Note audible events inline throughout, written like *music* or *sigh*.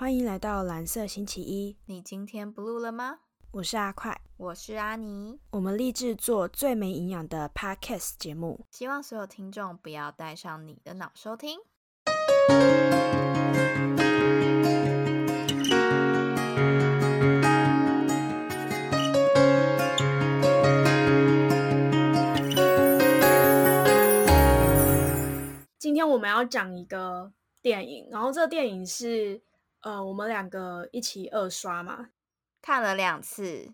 欢迎来到蓝色星期一，你今天 blue 了吗？我是阿快，我是阿尼，我们立志做最没营养的 podcast 节目。希望所有听众不要带上你的脑收听。今天我们要讲一个电影，然后这个电影是呃我们两个一起二刷嘛，看了两次，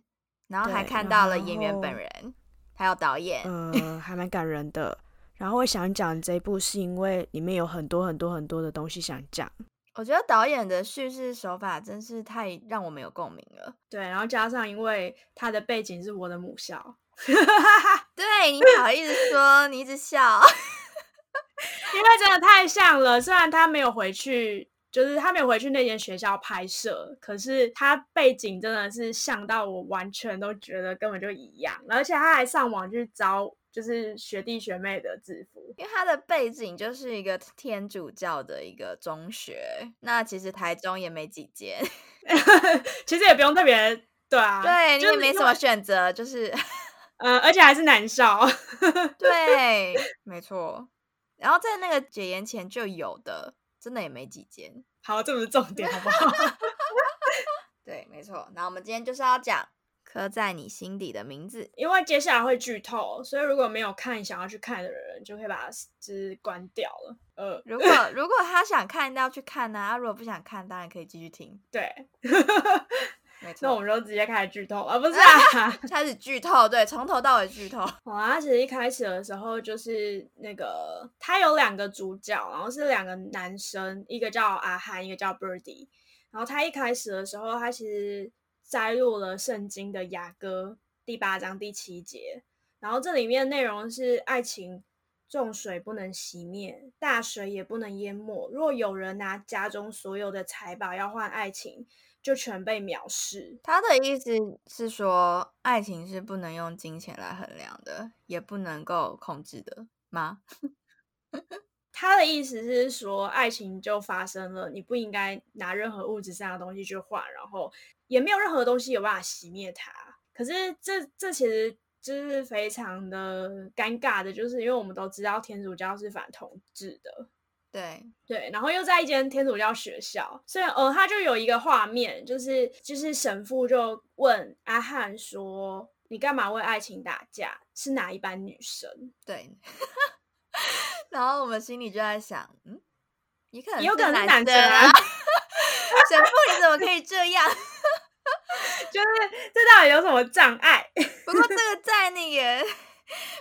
然后还看到了演员本人，还有导演。呃还蛮感人的。然后我想讲这一部是因为里面有很多很多很多的东西想讲，我觉得导演的叙事手法真是太让我们有共鸣了。对，然后加上因为他的背景是我的母校，*laughs* 对你好意思说，你一直笑。*laughs* 因为真的太像了。虽然他没有回去，就是他没有回去那间学校拍摄，可是他背景真的是像到我完全都觉得根本就一样，而且他还上网去招就是学弟学妹的制服。因为他的背景就是一个天主教的一个中学，那其实台中也没几间，*laughs* 其实也不用特别对啊，对你也没什么选择，就是 *laughs* 呃，而且还是男校。对，*laughs* 没错。然后在那个解严前就有的，真的也没几间。好，这不是重点，好不好？*laughs* 对，没错。那我们今天就是要讲刻在你心底的名字。因为接下来会剧透，所以如果没有看想要去看的人，就可以把它就是关掉了。呃，如果如果他想看，那要去看呢、啊；如果不想看，当然可以继续听。*laughs* 对，没那我，们就直接开始剧透啊，不是啊？*laughs* 开始剧透，对，从头到尾剧透。*laughs* 好啊，它其实一开始的时候就是那个，他有两个主角，然后是两个男生，一个叫阿汉，一个叫 Birdy。然后他一开始的时候，他其实摘录了圣经的雅歌第八章第七节，然后这里面内容是爱情。重水不能熄灭，大水也不能淹没。若有人拿家中所有的财宝要换爱情，就全被藐视。他的意思是说，爱情是不能用金钱来衡量的，也不能够控制的吗？*laughs* 他的意思是说，爱情就发生了，你不应该拿任何物质上的东西去换，然后也没有任何东西有办法熄灭它。可是这这其实就是非常的尴尬的，就是因为我们都知道天主教是反同志的，对，对，然后又在一间天主教学校，所以呃，他就有一个画面，就是就是神父就问阿汉说：“你干嘛为爱情打架？是哪一班女生？”对。*laughs* 然后我们心里就在想，嗯，也可能也有可能是男男生啊啊。*laughs* 神父，你怎么可以这样？*laughs* 就是这到底有什么障碍？不过这个在那个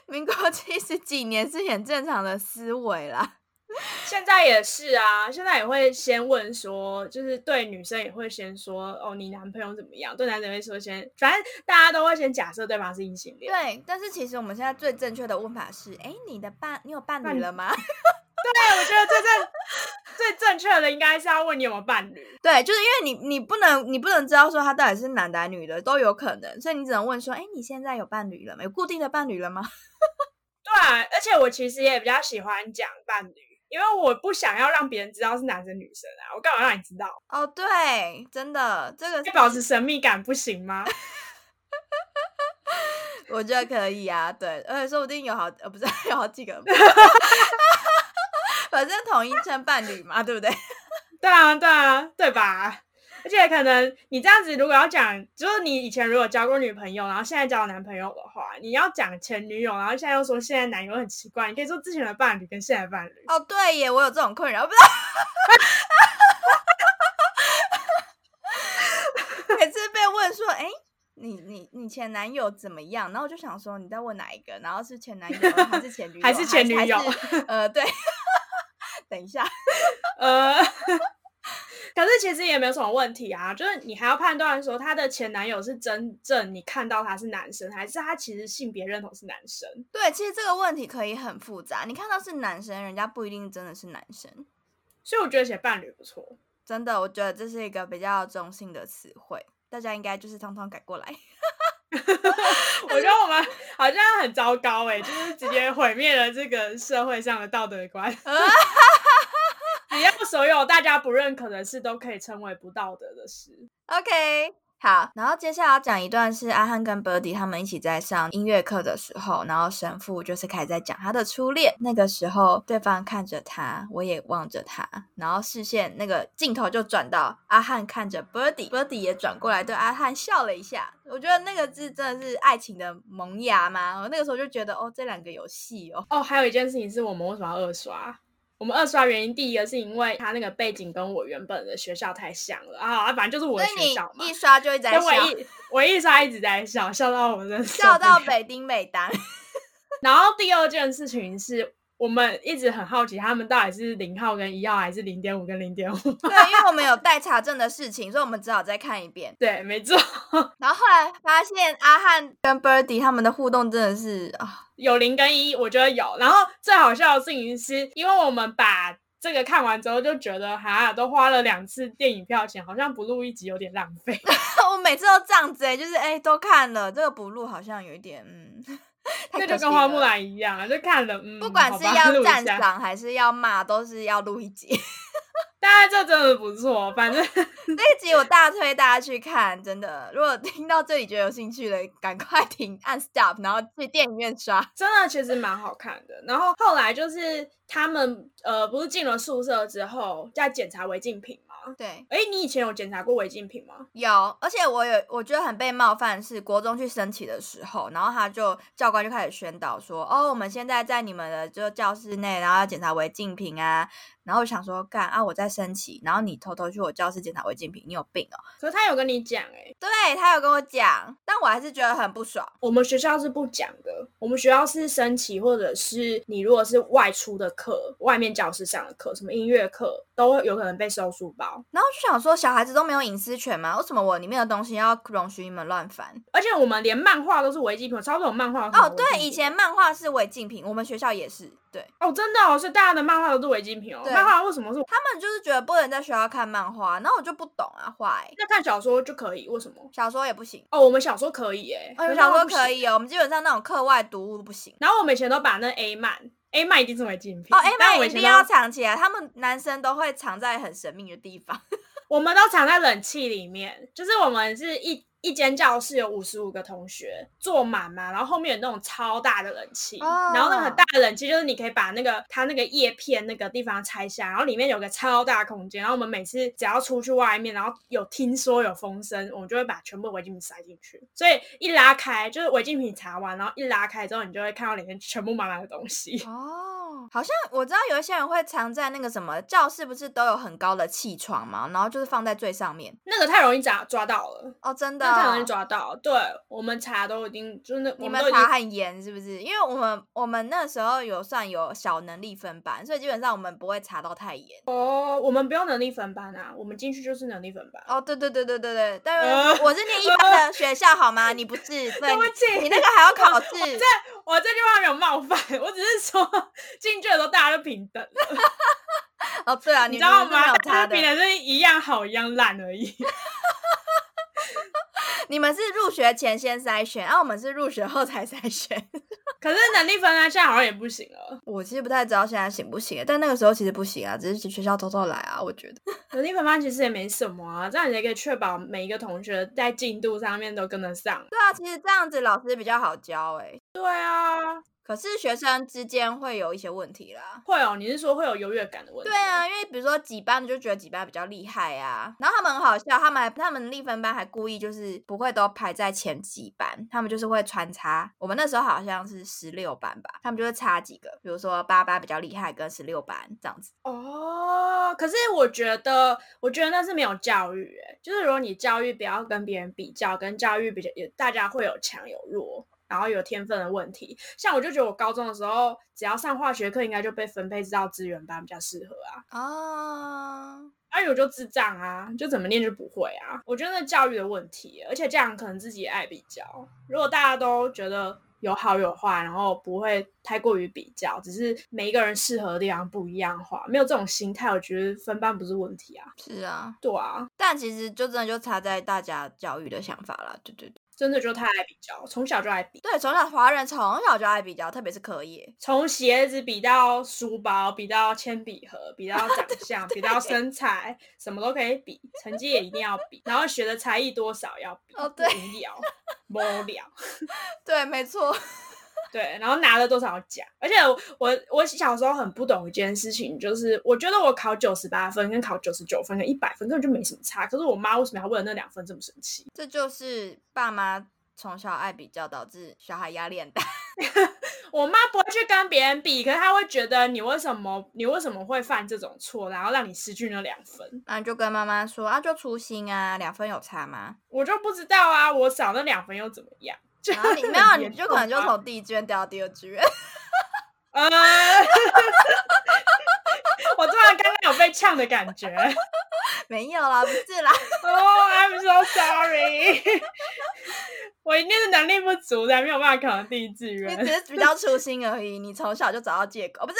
民国七十几年是很正常的思维啦。*laughs* 现在也是啊，现在也会先问说，就是对女生也会先说哦，你男朋友怎么样？对男生会说先，反正大家都会先假设对方是异性恋。对，但是其实我们现在最正确的问法是：哎，你的伴，你有伴伴侣侣了吗？对，我觉得最正 *laughs* 最正确的应该是要问你有没有伴侣。对，就是因为你你不能你不能知道说他到底是男的还是女的都有可能，所以你只能问说：哎，你现在有伴侣了吗？有固定的伴侣了吗？*laughs* 对啊，而且我其实也比较喜欢讲伴侣，因为我不想要让别人知道是男生女生啊，我干嘛让你知道？哦，对，真的，这个要保持神秘感不行吗？*laughs* 我觉得可以啊，对，而且说不定有好呃不是 *laughs* 有好几个，*laughs* 反正统一称伴侣嘛，对不对？对啊，对啊，对吧？而且可能你这样子，如果要讲，就是你以前如果交过女朋友，然后现在交男朋友的话，你要讲前女友，然后现在又说现在男友很奇怪，你可以说之前的伴侣跟现在的伴侣。哦，对耶，我有这种困扰，不是？*laughs* 每次被问说，哎、你你你前男友怎么样？然后我就想说你在问哪一个？然后是前男友 *laughs* 还是前女友？还是前女友呃，对。*laughs* 等一下，呃，可是其实也没有什么问题啊，就是你还要判断说她的前男友是真正你看到他是男生，还是他其实性别认同是男生。对，其实这个问题可以很复杂。你看到是男生，人家不一定真的是男生。所以我觉得写伴侣不错。真的，我觉得这是一个比较中性的词汇，大家应该就是通通改过来。*laughs* 我觉得我们好像很糟糕哎、就是直接毁灭了这个社会上的道德观。*laughs* 只要所有大家不认可的事都可以称为不道德的事。OK，好，然后接下来要讲一段是阿汉跟 Birdy 他们一起在上音乐课的时候，然后神父就是开始在讲他的初恋。那个时候，对方看着他，我也望着他，然后视线那个镜头就转到阿汉看着 Birdy，Birdy 也转过来对阿汉笑了一下。我觉得那个字真的是爱情的萌芽吗？我那个时候就觉得哦，这两个有戏哦。哦，还有一件事情是我们为什么要二刷？我们二刷原因，第一个是因为他那个背景跟我原本的学校太像了啊，反正就是我的学校嘛一。刷就一直在笑，我一我一刷一直在笑，笑到我们的笑到北丁美丹。*laughs* 然后第二件事情是我们一直很好奇，他们到底是零号跟一号，还是零点五跟零点五？对，因为我们有待查证的事情，所以我们只好再看一遍。*laughs* 对，没错，*laughs* 然后后来发现阿汉跟 Birdy 他们的互动真的是啊，有零跟一，我觉得有。然后最好笑的事情是，因为我们把这个看完之后，就觉得哈，都花了两次电影票钱，好像不录一集有点浪费。*laughs* 我每次都这样子哎、就是哎、都看了，这个不录好像有一点嗯，太 *laughs* 那就跟花木。兰一样，就看了，嗯，不管是要赞赏还是要骂，都是要录一集。*laughs* 当然这真的不错，反正 *laughs* 这一集我大推大家去看，真的。如果听到这里觉得有兴趣的，赶快停按 stop，然后去电影院刷。真的其实蛮好看的。然后后来就是他们呃，不是进了宿舍之后在检查违禁品吗？对，哎，你以前有检查过违禁品吗？有，而且我有，我觉得很被冒犯是国中去升旗的时候，然后他就教官就开始宣导说，哦，我们现在在你们的就教室内，然后要检查违禁品啊，然后我想说，干啊，我在升旗，然后你偷偷去我教室检查违禁品，你有病哦？可是他有跟你讲哎、对他有跟我讲，但我还是觉得很不爽。我们学校是不讲的，我们学校是升旗，或者是你如果是外出的课，外面教室上的课，什么音乐课，都有可能被收书包。然后就想说，小孩子都没有隐私权吗？为什么我里面的东西要容许你们乱翻？而且我们连漫画都是违禁品，我超多种漫画哦，对，以前漫画是违禁品，我们学校也是。对哦，真的哦，所以大家的漫画都是违禁品哦。对漫画为什么是？他们就是觉得不能在学校看漫画，那我就不懂啊，why？那看小说就可以？为什么？小说也不行。哦，我们小说可以耶，哦，有可是小说。可以哦，我们基本上那种课外读物不行。然后我们以前都把那 A 漫，A 漫一定是违禁品哦，A 漫一定要藏起来，他们男生都会藏在很神秘的地方。*laughs* 我们都藏在冷气里面，就是我们是一一间教室有五十五个同学坐满嘛，然后后面有那种超大的冷气，哦然后那个很大的冷气就是你可以把那个它那个叶片那个地方拆下，然后里面有个超大空间，然后我们每次只要出去外面，然后有听说有风声，我们就会把全部违禁品塞进去，所以一拉开就是违禁品查完，然后一拉开之后，你就会看到里面全部满满的东西。哦，好像我知道有一些人会藏在那个什么教室，不是都有很高的气窗吗？然后就是放在最上面。那个太容易抓抓到了。哦，真的、那太容易哦。抓到，对我们查都已经就是那你们查很严是不是？因为我们我们那时候有算有小能力分班，所以基本上我们不会查到太严。哦，我们不用能力分班啊，我们进去就是能力分班。哦，对对对对对对，但呃是我是念一般的学校好吗？你不是，对对不起你那个还要考试。这我这句话没有冒犯，我只是说进去的时候大家都平等，哦，对啊，*laughs* 你你知道吗？们是没有大差的家平。等是一样好一样烂而已。*laughs* 你们是入学前先筛选，然、后我们是入学后才筛选。*laughs* 可是能力分啊现在好像也不行了，我其实不太知道现在行不行，但那个时候其实不行啊，只是学校偷偷来啊，我觉得。*laughs* 能力分班其实也没什么啊，这样你才可以确保每一个同学在进度上面都跟得上。对啊，其实这样子老师比较好教哎、对啊，可是学生之间会有一些问题啦。会哦，你是说会有优越感的问题？对啊，因为比如说几班就觉得几班比较厉害啊，然后他们很好笑，他们还他们立分班还故意就是不会都排在前几班，他们就是会穿插。我们那时候好像是十六班吧，他们就会插几个，比如说八班比较厉害跟十六班这样子。哦，可是我觉得，我觉得那是没有教育，哎，就是如果你教育不要跟别人比较，跟教育比较，也大家会有强有弱，然后有天分的问题。像我就觉得我高中的时候，只要上化学课，应该就被分配到资源班比较适合啊。哦，而且我就智障啊，就怎么念就不会啊。我觉得那教育的问题，而且这样可能自己也爱比较。如果大家都觉得有好有坏，然后不会太过于比较，只是每一个人适合的地方不一样的话，没有这种心态，我觉得分班不是问题啊。是啊，对啊，但其实就真的就差在大家教育的想法啦，对对对。真的就太爱比较，从小就爱比，对，从小华人从小就爱比较，特别是课业。从鞋子比到书包，比到铅笔盒，比到 *laughs* 长相，比到身材，什么都可以比，成绩也一定要比，然后学的才艺多少要比，哦对无聊，无聊。*laughs* 对，没错。对，然后拿了多少奖？而且我我我小时候很不懂一件事情，就是我觉得我考九十八分跟考九十九分跟一百分根本就没什么差，可是我妈为什么要为了那两分这么生气？这就是爸妈从小爱比较，导致小孩压力很大。*laughs* 我妈不会去跟别人比，可是她会觉得你为什么你为什么会犯这种错，然后让你失去那两分？那你就跟妈妈说啊，就粗心啊，两分有差吗？我就不知道啊，我少那两分又怎么样？你很没有，你就可能就从第一志愿掉到第二志愿。*laughs* 呃，*laughs* 我突然刚刚有被呛的感觉。*laughs* 没有啦，不是啦。哦、i m so sorry。我一定是能力不足的没有办法考上第一志愿你只。是比较粗心而已，你从小就找到借口，哦不是？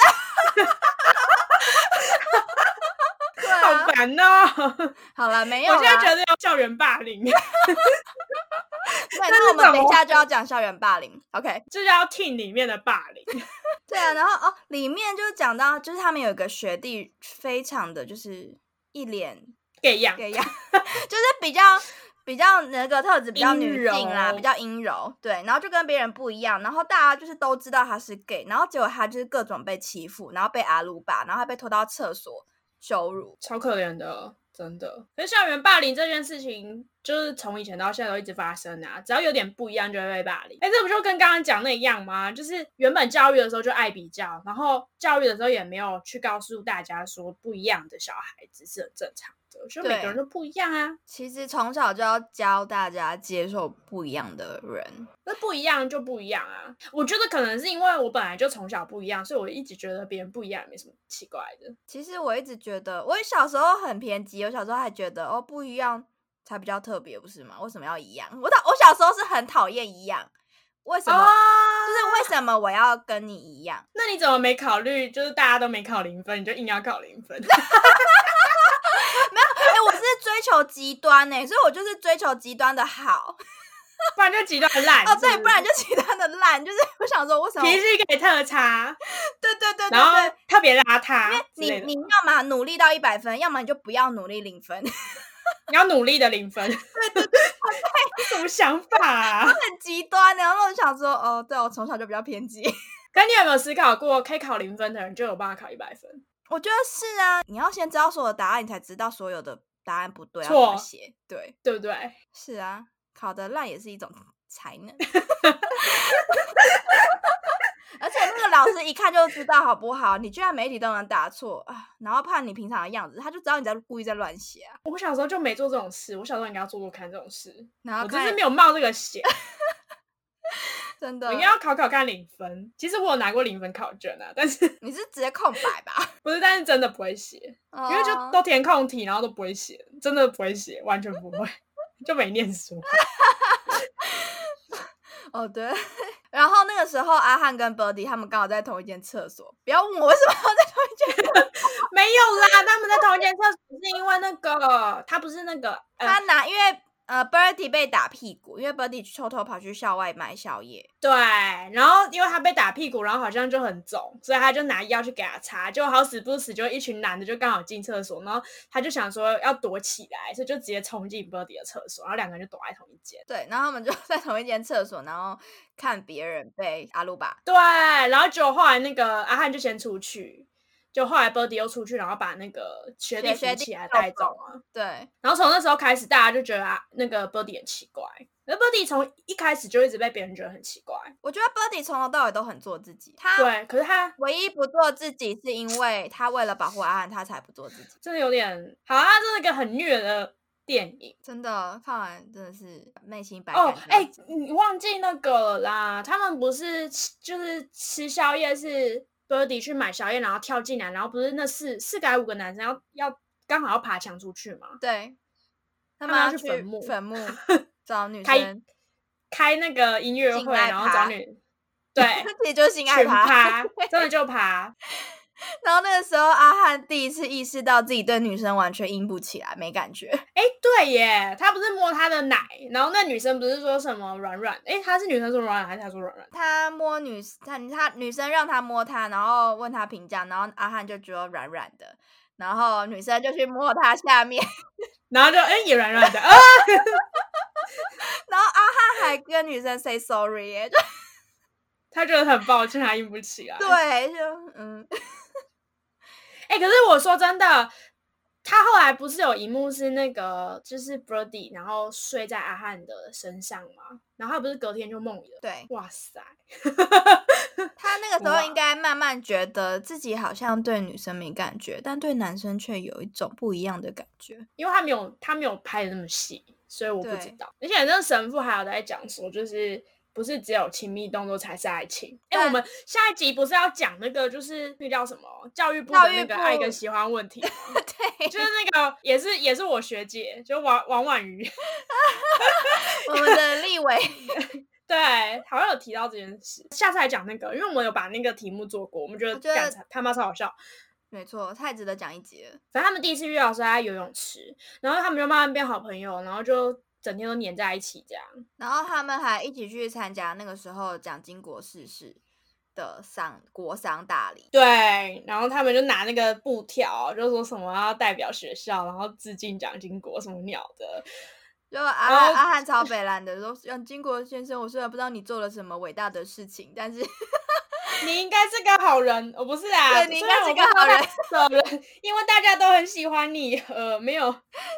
对好啊，烦哦！*laughs* 好了，没有啦。我现在觉得要校园霸凌，*laughs* 对，这那我们等一下就要讲校园霸凌。OK，这叫 team 里面的霸凌。*laughs* 对啊，然后哦，里面就是讲到，就是他们有一个学弟，非常的就是一脸给样，给样，就是比较比较那个特质比较女性啦，比较阴柔，对，然后就跟别人不一样，然后大家就是都知道他是 gay，然后结果他就是各种被欺负，然后被阿鲁巴，然后还被拖到厕所羞辱，超可怜的，真的。可是校园霸凌这件事情，就是从以前到现在都一直发生啊，只要有点不一样就会被霸凌。哎，这不就跟刚刚讲那一样吗？就是原本教育的时候就爱比较，然后教育的时候也没有去告诉大家说不一样的小孩子是很正常的，就每个人都不一样啊。其实从小就要教大家接受不一样的人，那不一样就不一样啊！我觉得可能是因为我本来就从小不一样，所以我一直觉得别人不一样没什么奇怪的。其实我一直觉得，我小时候很偏激，我小时候还觉得哦不一样才比较特别，不是吗？为什么要一样？我讨我小时候是很讨厌一样，为什么？哦就是为什么我要跟你一样？那你怎么没考虑？就是大家都没考零分，你就硬要考零分？*laughs* 哎、我是追求极端呢、所以我就是追求极端的好 *laughs* 不然就极端烂哦，对，不然就极端的烂。就是我想说，为什么？脾气给特差，对对对对然后，特别邋遢之你。你要么努力到一百分，要么你就不要努力零分，*laughs* 你要努力的零分。对对对，什么想法啊？很极端的。然后我想说，哦，对我从小就比较偏激。可你有没有思考过，可以考零分的人就有办法考一百分？我觉得是啊，你要先知道所有的答案，你才知道所有的答案不对要怎么写。对，对不对？是啊，考得烂也是一种才能。*laughs* 而且那个老师一看就知道好不好？你居然每一题都能答错啊！然后怕你平常的样子，他就知道你在故意在乱写啊。我小时候就没做这种事，我小时候应该要做做看这种事。然后我真是没有冒这个险，真的我应该要考考看零分。其实我有拿过零分考卷啊，但是你是直接空白吧？*laughs* 不是，但是真的不会写，因为就哦都填空题，然后都不会写，真的不会写，完全不会，*laughs* 就没念书。*laughs* 哦对。然后那个时候，阿汉跟 Birdy 他们刚好在同一间厕所。不要问我为什么要在同一间，没有啦，他们在同一间厕所是因为那个他不是那个呃他拿因为呃 Birdy 被打屁股，因为 Birdy 偷偷跑去校外买宵夜。对，然后因为他被打屁股，然后好像就很肿，所以他就拿药去给他擦，就好死不死就一群男的就刚好进厕所，然后他就想说要躲起来，所以就直接冲进 Birdy 的厕所，然后两个人就躲在同一间。对，然后他们就 *laughs* 在同一间厕所，然后看别人被阿鲁巴。对，然后结果后来那个阿汉就先出去，就后来 Birdy 又出去，然后把那个学弟扶起来抱带走啊。对，然后从那时候开始，大家就觉得啊，那个 Birdy 很奇怪。那 Birdy 从一开始就一直被别人觉得很奇怪。我觉得 Birdy 从头到尾都很做自己。他对，可是他唯一不做自己，是因为他为了保护阿汉，他才不做自己。真的有点好，他真的一个很虐的电影。真的看完真的是内心百哦感，哎、交集你忘记那个了啦？他们不是就是吃宵夜是 Birdy 去买宵夜，然后跳进来，然后不是那四四个还五个男生要要刚好要爬墙出去嘛？对，他他们要去去坟墓坟墓 *laughs* 找女开生，开那个音乐会，然后找女 *laughs* 对其实就是性爱群趴。趴，真的就趴。*laughs* 然后那个时候，阿汉第一次意识到自己对女生完全硬不起来，没感觉。哎，对耶，他不是摸她的奶，然后那女生不是说什么软软？哎，他是女生说软软，还是他说软软？他摸女，他他女生让他摸他，然后问他评价，然后阿汉就觉得软软的，然后女生就去摸他下面，*laughs* 然后就哎也软软的啊，*laughs* 然后阿汉还跟女生 say sorry 耶，就他觉得很抱歉，他硬不起来。对，就嗯。哎，可是我说真的，他后来不是有一幕是那个，就是 Brody，然后睡在阿汉的身上嘛，然后他不是隔天就梦游？对，哇塞，他那个时候应该慢慢觉得自己好像对女生没感觉，但对男生却有一种不一样的感觉，因为他没有他没有拍的那么细，所以我不知道。而且那个神父还有在讲说，就是。不是只有亲密动作才是爱情。哎，我们下一集不是要讲那个，就是那叫什么教育部的那个爱跟喜欢问题？*laughs* 对，就是那个也是也是我学姐，就王王婉瑜，*laughs* 我们的立伟，*laughs* 对，好像有提到这件事。下次来讲那个，因为我们有把那个题目做过，我们觉得干他妈超好笑。没错，太值得讲一集了。反正他们第一次遇到是在游泳池，然后他们就慢慢变好朋友，然后就。整天都黏在一起这样，然后他们还一起去参加那个时候蒋经国逝世的丧国丧大礼。对，然后他们就拿那个布条，就说什么要代表学校，然后致敬蒋经国什么鸟的。就阿阿汉超北兰的说，蒋经国先生，我虽然不知道你做了什么伟大的事情，但是。你应该是个好人，我不是啊。对，你应该是个好人，好人，因为大家都很喜欢你。呃，没有。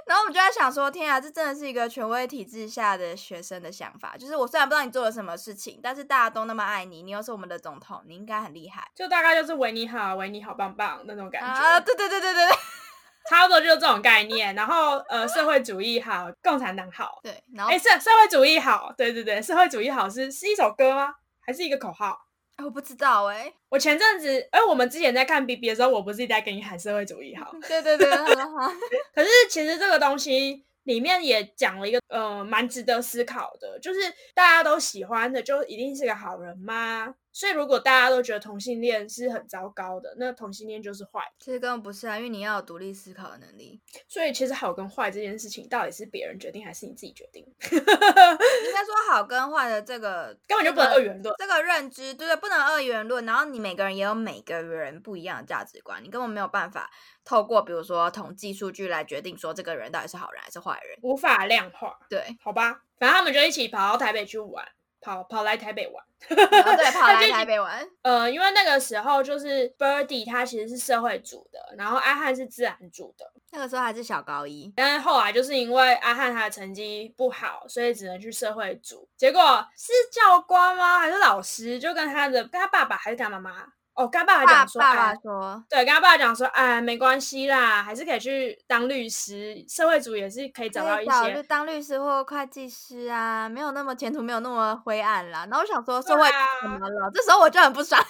然后我们就在想说，天啊，这真的是一个权威体制下的学生的想法。就是我虽然不知道你做了什么事情，但是大家都那么爱你，你又是我们的总统，你应该很厉害。就大概就是为你好，为你好棒棒那种感觉。啊，对对对对对对，*laughs* 差不多就是这种概念。然后呃，社会主义好，共产党好。对，然后哎，社社会主义好，对对对，社会主义好是是一首歌吗？还是一个口号？我不知道哎，我前阵子，哎，我们之前在看 B B 的时候，我不是一直在跟你喊社会主义好？对对对，很好。*laughs* 可是其实这个东西里面也讲了一个，呃，蛮值得思考的，就是大家都喜欢的，就一定是个好人吗？所以，如果大家都觉得同性恋是很糟糕的，那同性恋就是坏。其实根本不是啊，因为你要有独立思考的能力。所以，其实好跟坏这件事情，到底是别人决定还是你自己决定？*laughs* 应该说好跟坏的这个根本就不能二元论。这个认知，对对，不能二元论。然后你每个人也有每个人不一样的价值观，你根本没有办法透过比如说统计数据来决定说这个人到底是好人还是坏人，无法量化。对，好吧，反正他们就一起跑到台北去玩。跑跑来台北玩，对，*laughs* 跑来台北玩。呃，因为那个时候就是 Birdy 他其实是社会组的，然后阿汉是自然组的。那个时候还是小高一，但是后来就是因为阿汉他的成绩不好，所以只能去社会组。结果是教官吗？还是老师？就跟他的跟他爸爸还是他妈妈？哦，跟爸爸讲说，爸爸说，对，跟他爸爸讲说，哎，没关系啦，还是可以去当律师，社会组也是可以找到一些，就当律师或会计师啊，没有那么前途，没有那么灰暗啦。然后我想说，社会怎么了？这时候我就很不爽。*laughs*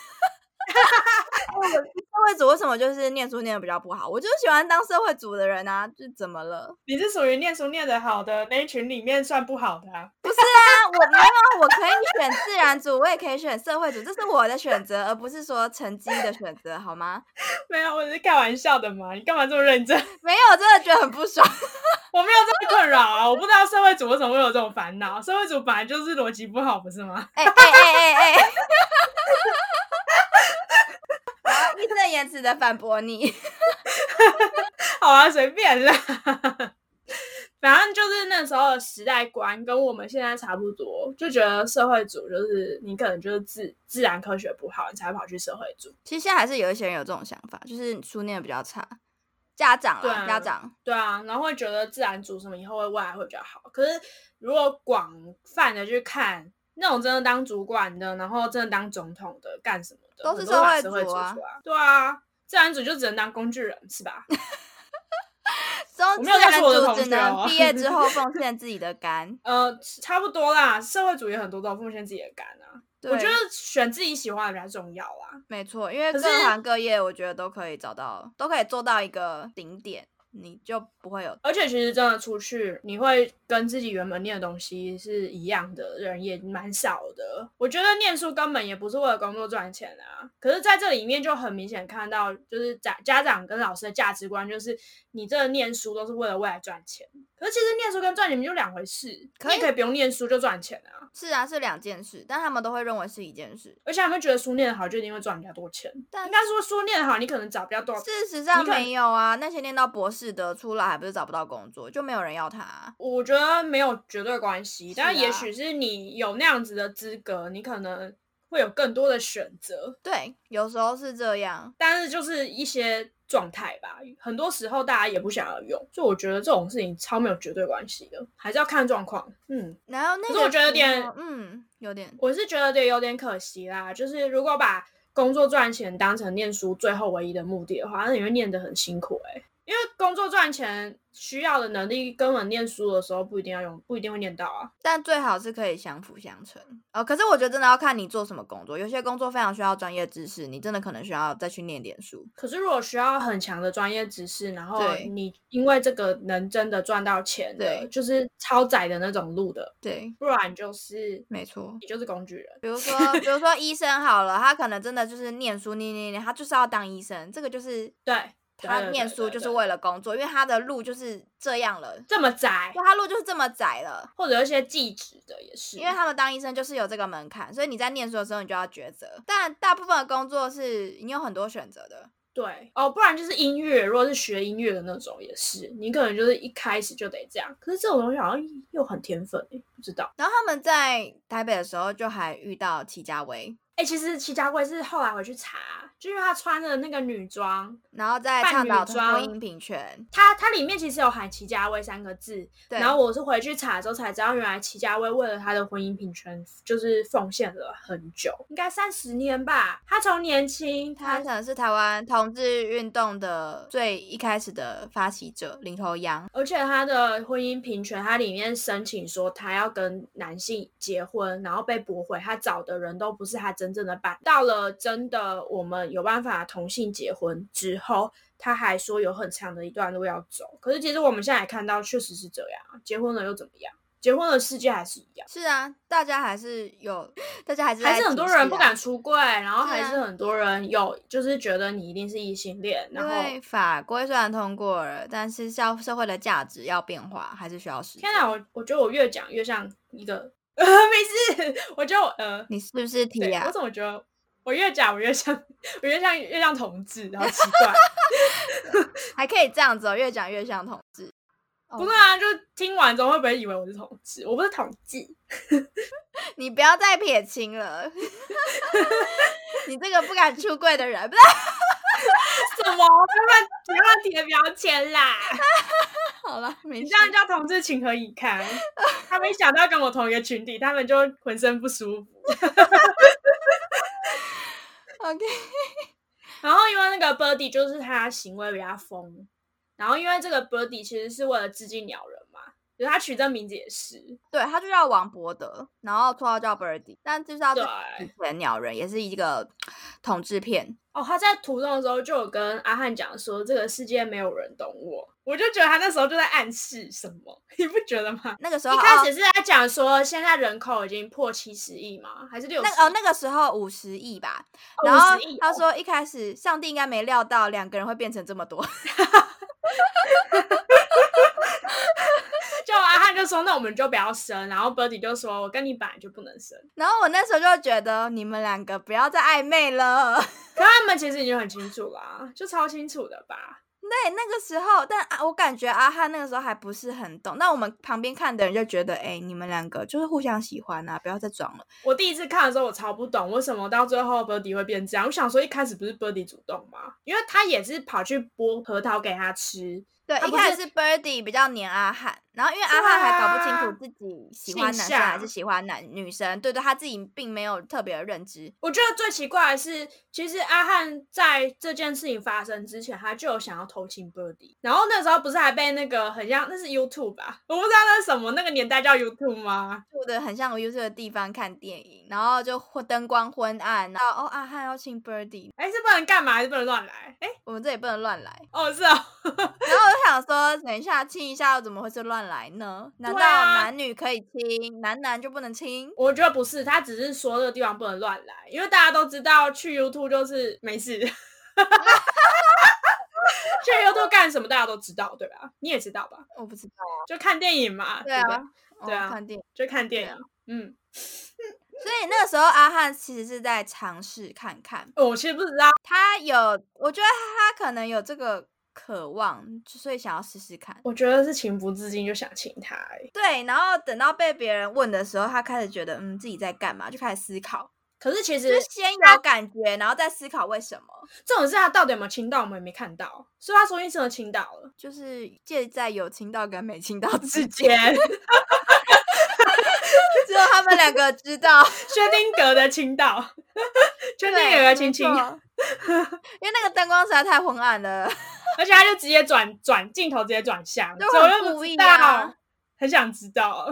社会组为什么就是念书念的比较不好？我就是喜欢当社会组的人啊，就怎么了？你是属于念书念的好的那一群里面算不好的？不是啊，我没有，我可以选自然组，我也可以选社会组，这是我的选择，而不是说成绩的选择，好吗？*laughs* 没有，我是开玩笑的嘛，你干嘛这么认真？*laughs* 没有，真的觉得很不爽。*laughs* 我没有这么困扰啊，我不知道社会组为什么会有这种烦恼。社会组本来就是逻辑不好，不是吗？哎哎哎哎哎！我义正言辞的反驳你，好啊，随便啦。反正就是那时候的时代观跟我们现在差不多，就觉得社会组就是你可能就是自自然科学不好，你才跑去社会组。其实现在还是有一些人有这种想法，就是书念的比较差，家长啊，家长对啊，然后会觉得自然组什么以后会未来会比较好。可是如果广泛的去看，那种真的当主管的，然后真的当总统的，干什么的？都是社会组啊，对啊，自然组就只能当工具人，是吧？*laughs* *laughs* 我自然组只能毕业之后奉献自己的肝。*laughs* 呃，差不多啦，社会主义很多都奉献自己的肝啊。我觉得选自己喜欢的比较重要啦。没错，因为各行各业我觉得都可以找到，都可以做到一个顶点。你就不会有。而且其实真的出去，你会跟自己原本念的东西是一样的人也蛮少的。我觉得念书根本也不是为了工作赚钱啊。可是在这里面就很明显看到，就是家家长跟老师的价值观，就是你这念书都是为了未来赚钱。可是其实念书跟赚钱就两回事，可以你可以不用念书就赚钱啊。是啊，是两件事，但他们都会认为是一件事。而且他们觉得书念得好就一定会赚人家多钱。但应该说书念得好，你可能找不到多少。事实上没有啊，那些念到博士的出来还不是找不到工作，就没有人要他啊、我觉得没有绝对关系，但也许是你有那样子的资格，你可能会有更多的选择。对，有时候是这样。但是就是一些状态吧，很多时候大家也不想要用，所以我觉得这种事情超没有绝对关系的，还是要看状况。嗯，然后那个可是我觉得有时点嗯，有点我是觉得有点可惜啦，就是如果把工作赚钱当成念书最后唯一的目的的话，那你会念得很辛苦诶、因为工作赚钱需要的能力，根本念书的时候不一定要用，不一定会念到啊。但最好是可以相辅相成。哦，可是我觉得真的要看你做什么工作，有些工作非常需要专业知识，你真的可能需要再去念点书。可是如果需要很强的专业知识，然后你因为这个能真的赚到钱的对，就是超窄的那种路的，对，不然就是没错。你就是工具人。比如 *laughs* 说，比如说医生好了，他可能真的就是念书念念念，他就是要当医生，这个就是对，他念书就是为了工作，因为他的路就是这样了，这么窄就，他路就是这么窄了。或者一些技职的也是，因为他们当医生就是有这个门槛，所以你在念书的时候你就要抉择。但大部分的工作是你有很多选择的，对哦，不然就是音乐，如果是学音乐的那种也是，你可能就是一开始就得这样。可是这种东西好像又很天分诶，不知道。然后他们在台北的时候就还遇到齐家威，哎、其实齐家威是后来回去查，就因为他穿的那个女装，然后在扮倡导女装婚姻平权。它它里面其实有喊齐家威三个字，对，然后我是回去查之后才知道，原来齐家威为了他的婚姻平权，就是奉献了很久，应该三十年吧。他从年轻，他他可能是台湾同志运动的最一开始的发起者，领头羊。而且他的婚姻平权，他里面申请说他要跟男性结婚，然后被驳回，他找的人都不是他真正的伴。到了真的我们有办法同性结婚之后，他还说有很长的一段路要走。可是其实我们现在也看到，确实是这样啊，结婚了又怎么样？结婚的世界还是一样。是啊，大家还是有，大家还是在还是很多人不敢出柜，然后还是很多人有，就是觉得你一定是异性恋，然因后为法规虽然通过了，但是社社会的价值要变化，还是需要时间。天哪，我我觉得我越讲越像一个呃，*laughs* 没事，我觉得呃，你是不是啊我？怎么觉得我越讲我越像，我越像越像同志，好奇怪。*laughs* 还可以这样子哦，越讲越像同志。哦不是啊，就听完之后会不会以为我是同志？我不是同志，*laughs* 你不要再撇清了，*laughs* 你这个不敢出柜的人，不是？什么？不要乱不要乱贴标签啦！好了，没事你这。样叫同志情何以堪？他们一想到跟我同一个群体，他们就浑身不舒服。OK，*laughs* 然后因为那个 Birdy 就是他行为比较疯，然后因为这个 Birdy 其实是为了致敬鸟人，就是他取这名字也是。对他就叫王伯德，然后绰号叫 Birdy，但就是要对以前鸟人也是一个统治片，哦，他在途中的时候就有跟阿汉讲说，这个世界没有人懂我。我就觉得他那时候就在暗示什么，你不觉得吗？那个时候一开哦始是在讲说，现在人口已经破七十亿吗？还是六十？那哦那个时候五十亿吧，哦然后他哦说一开始上帝应该没料到两个人会变成这么多，*laughs* 就阿汉就说，那我们就不要生。然后 Birdy 就说，我跟你本来就不能生。然后我那时候就觉得你们两个不要再暧昧了。可他们其实已经很清楚啦，就超清楚的吧。对，那个时候，但啊，我感觉阿汉那个时候还不是很懂。那我们旁边看的人就觉得，哎、你们两个就是互相喜欢啊，不要再装了。我第一次看的时候，我超不懂为什么到最后 Birdy 会变这样。我想说，一开始不是 Birdy 主动吗？因为他也是跑去剥核桃给他吃。对，一开始是 Birdy 比较黏阿汉，然后因为阿汉还搞不清楚楚自己喜欢男生还是喜欢男女生，对对，他自己并没有特别的认知。我觉得最奇怪的是，其实阿汉在这件事情发生之前，他就有想要偷亲 Birdy，然后那时候不是还被那个很像那是 YouTube 吧？我不知道那是什么，那个年代叫 YouTube 吗？住的很像 YouTube 的地方看电影，然后就灯光昏暗，然后哦阿汉要亲 Birdy，哎，是不能干嘛？还是不能乱来？哎，我们这也不能乱来哦，是啊。*laughs* 然后想说，等一下亲一下，怎么会是乱来呢？难道男女可以亲，男男就不能亲？我觉得不是，他只是说这个地方不能乱来，因为大家都知道去 YouTube 就是没事。*laughs* 去 YouTube 干什么？大家都知道，对吧？你也知道吧？我不知道啊，就看电影嘛。对啊，对啊，看电影就看电影。嗯。*laughs* 所以那个时候，阿汉其实是在尝试看看。我其实不知道他有，我觉得他可能有这个渴望，所以想要试试看。我觉得是情不自禁就想亲他。对，然后等到被别人问的时候，他开始觉得，嗯，自己在干嘛，就开始思考。可是其实先有感觉，然后再思考为什么。这种事他到底有没有亲到，我们也没看到。所以他说，医生亲到了，就是介在有亲到跟没亲到之间。*laughs* *laughs* 只有他们两个知道 *laughs* 薛定 *laughs* 格的亲道，薛定谔的亲亲，因为那个灯光实在太昏暗了，而且他就直接转转镜头，直接转向，我就不知道，很想知道。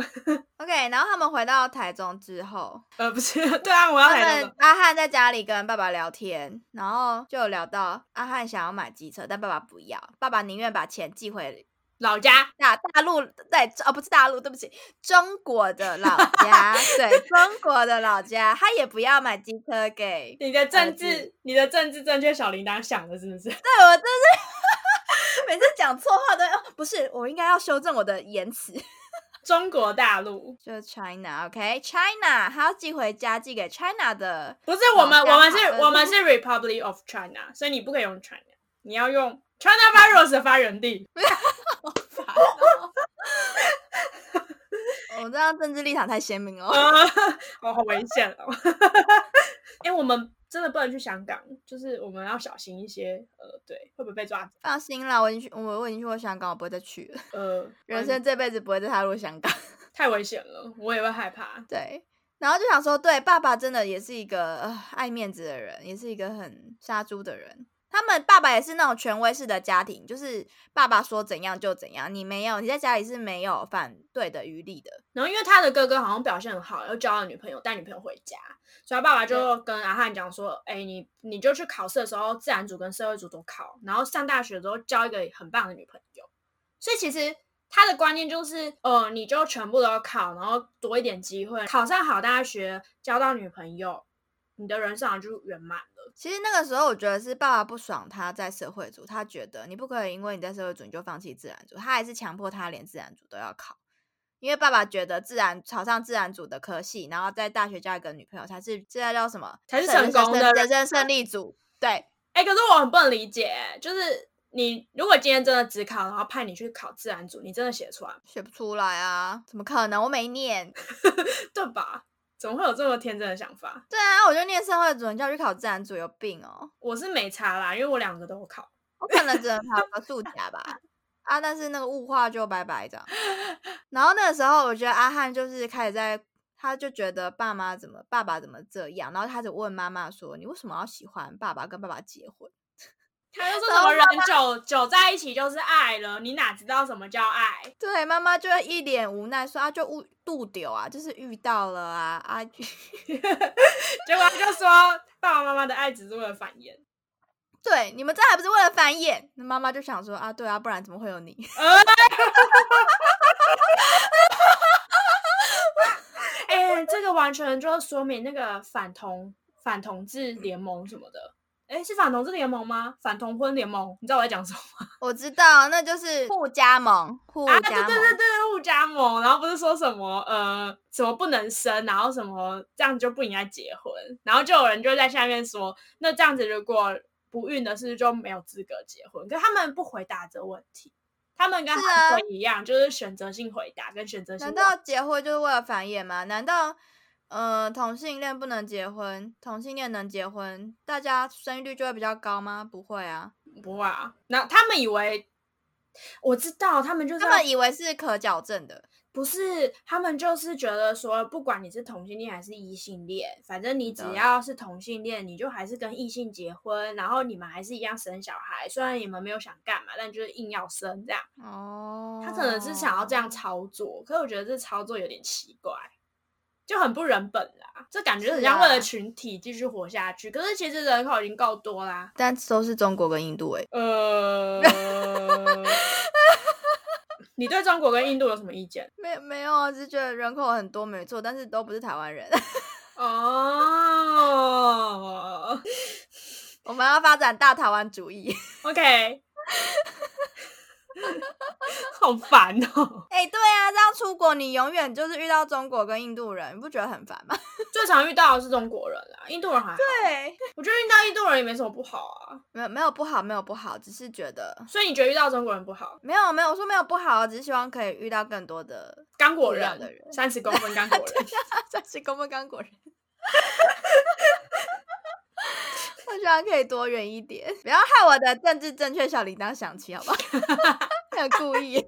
OK，然后他们回到台中之后，呃，不是，对啊，我要台中。阿汉在家里跟爸爸聊天，然后就聊到阿汉想要买机车，但爸爸不要，爸爸宁愿把钱寄回。老家大大陆在哦，不是大陆，对不起，中国的老家，对，中国的老家，他也不要买机车给你的政治，你的政治正确小铃铛响了，是不是？*laughs* 对我真是 *laughs* 每次讲错话都要，不是，我应该要修正我的言辞。*laughs* 中国大陆就 China，OK，China，他要寄回家，寄给 China 的，不是我们，我们是，我们是 Republic of China，所以你不可以用 China，你要用。China virus 的发源地，*laughs* 我这样政治立场太鲜明了，*laughs* 哦，好危险哦！*laughs* 哎，我们真的不能去香港，就是我们要小心一些。呃，对，会不会被抓？放心啦，我已经去，我我已经去过香港，我不会再去了。呃，人生这辈子不会再踏入香港，太危险了，我也会害怕。对，然后就想说，对，爸爸真的也是一个爱面子的人，也是一个很杀猪的人。他们爸爸也是那种权威式的家庭，就是爸爸说怎样就怎样，你没有，你在家里是没有反对的余力的。然后因为他的哥哥好像表现很好，又交了女朋友，带女朋友回家，所以他爸爸就跟阿汉讲说：“哎，你你就去考试的时候，自然组跟社会组都考，然后上大学的时候交一个很棒的女朋友。”所以其实他的观念就是，呃，你就全部都考，然后多一点机会，考上好大学，交到女朋友，你的人生就圆满了。其实那个时候，我觉得是爸爸不爽他在社会组，他觉得你不可以因为你在社会组你就放弃自然组，他还是强迫他连自然组都要考，因为爸爸觉得自然考上自然组的科系，然后在大学交一个女朋友才是这叫什么？才是成功的人生胜利组。对，哎，可是我很不能理解，就是你如果今天真的只考，然后派你去考自然组，你真的写出来？写不出来啊？怎么可能？我没念，*laughs* 对吧？怎么会有这么天真的想法？对啊，我就念社会组，你叫我去考自然组，有病哦！我是没差啦，因为我两个都考，我可能只能考个数甲吧。啊，但是那个物化就拜拜这样。*laughs* 然后那个时候，我觉得阿汉就是开始在，他就觉得爸妈怎么，爸爸怎么这样，然后他就问妈妈说：“你为什么要喜欢爸爸，跟爸爸结婚？”他就说什么人久久在一起就是爱了，你哪知道什么叫爱？对，妈妈就一脸无奈说啊，就误度丢啊，就是遇到了啊啊！*laughs* 结果他就说爸爸妈妈的爱只是为了繁衍。对，你们这还不是为了繁衍？那妈妈就想说啊，对啊，不然怎么会有你？*laughs* 哎，这个完全就说明那个反同反同志联盟什么的。哎，是反同志联盟吗？反同婚联盟？你知道我在讲什么吗？*laughs* 我知道，那就是互加盟，互加盟。对对对对，互加盟。然后不是说什么呃，什么不能生，然后什么这样就不应该结婚。然后就有人就在下面说，那这样子如果不孕的是就没有资格结婚。可他们不回答这个问题，他们跟韩国一样，就是选择性回答跟选择性。难道结婚就是为了繁衍吗？难道？呃，同性恋不能结婚，同性恋能结婚，大家生育率就会比较高吗？不会啊，不会啊。那他们以为，我知道他们就是他们以为是可矫正的，不是，他们就是觉得说，不管你是同性恋还是异性恋，反正你只要是同性恋，你就还是跟异性结婚，然后你们还是一样生小孩。虽然你们没有想干嘛，但就是硬要生这样。哦，他可能是想要这样操作，可是我觉得这操作有点奇怪，就很不人本啦。这感觉很像为了群体继续活下去，可是其实人口已经够多啦。但都是中国跟印度诶。呃，你对中国跟印度有什么意见？*laughs* 没没有啊，只是觉得人口很多没错，但是都不是台湾人。*laughs* 哦我们要发展大台湾主义。，OK，*laughs* 好烦哦。哎、对啊，这样出国你永远就是遇到中国跟印度人，你不觉得很烦吗？*laughs* 最常遇到的是中国人啦，印度人还好。对，我觉得遇到印度人也没什么不好啊。没有没有不好，没有不好，只是觉得所以你觉得遇到中国人不好？没有没有我说没有不好，只是希望可以遇到更多的刚果人的人人，三十公分刚果人。*laughs* 三十公分刚果人。我希望可以多远一点，*laughs* 不要害我的政治正确小铃铛响起，好不好？*laughs* 很故意。*laughs*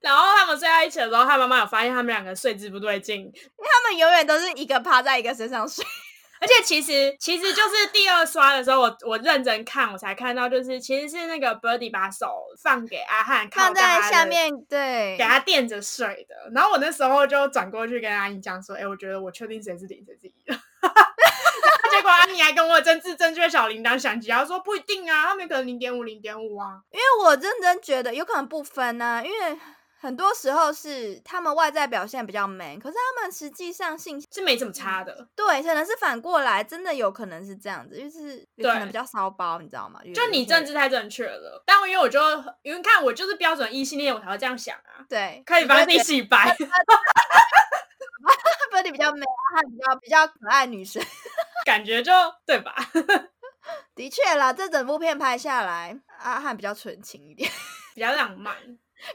然后他们睡在一起的时候，他妈妈有发现他们两个睡姿不对劲，他们永远都是一个趴在一个身上睡。而且其实其实就是第二刷的时候，我我认真看，我才看到就是其实是那个 Birdy 把手放给阿汉，放在下面，对给，他垫着睡的。然后我那时候就转过去跟阿姨讲说：“哎、我觉得我确定谁是零，谁是一了。” *laughs* 结果阿妮还跟我政治正确小铃铛响起，她说不一定啊，他们可能零点五、零点五啊。因为我认真觉得有可能不分呢、因为很多时候是他们外在表现比较 man，可是他们实际上性是没怎么差的，对，可能是反过来，真的有可能是这样子，就是有可能对比较骚包，你知道吗？就你政治太正确了。但因为我就因为看我就是标准异性恋，我才会这样想啊，对，可以帮自己洗白。*laughs* *laughs* 他 Birdy 比较美，他比较比较可爱女生。*laughs* 感觉就对吧？*laughs* 的确啦，这整部片拍下来，阿汉比较纯情一点，比较浪漫。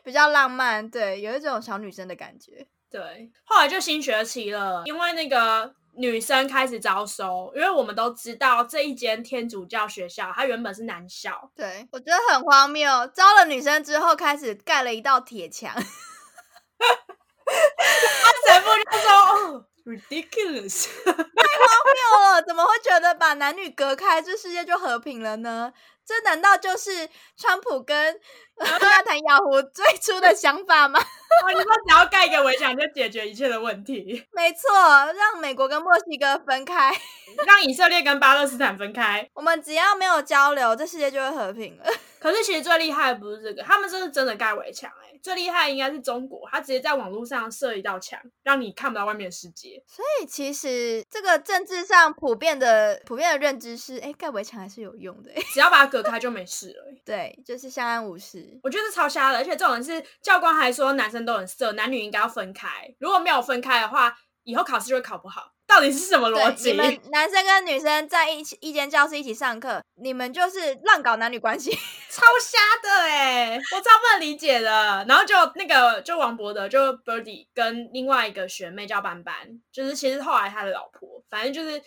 比较浪漫，对，有一种小女生的感觉。对，后来就新学期了，因为那个女生开始招收，因为我们都知道这一间天主教学校，它原本是男校，对，我觉得很荒谬。招了女生之后，开始盖了一道铁墙。神父就说：“哦，ridiculous。*laughs* 太荒谬了，怎么会觉得把男女隔开，这世界就和平了呢？这难道就是川普跟 *laughs* 纳坦雅胡最初的想法吗？哦，你说只要盖一个围墙就解决一切的问题，*laughs* 没错，让美国跟墨西哥分开，让以色列跟巴勒斯坦分开。我们只要没有交流，这世界就会和平了。可是其实最厉害的不是这个，他们这是真的盖围墙，哎，最厉害应该是中国，他直接在网络上设一道墙，让你看不到外面的世界。所以其实这个政治上普遍的普遍的认知是，哎，盖围墙还是有用的。诶只要把它隔开就没事了。欸 *laughs* 对，就是相安无事。我觉得是超瞎的，而且这种人是教官还说男生都很色，男女应该要分开。如果没有分开的话，以后考试就会考不好。到底是什么逻对，辑你？们 *laughs* 男生跟女生在一起一间教室一起上课，你们就是乱搞男女关系。*laughs* 超瞎的哎、我超不能理解的。然后就那个就王博德就 Birdy 跟另外一个学妹叫班班，就是其实后来他的老婆，反正就是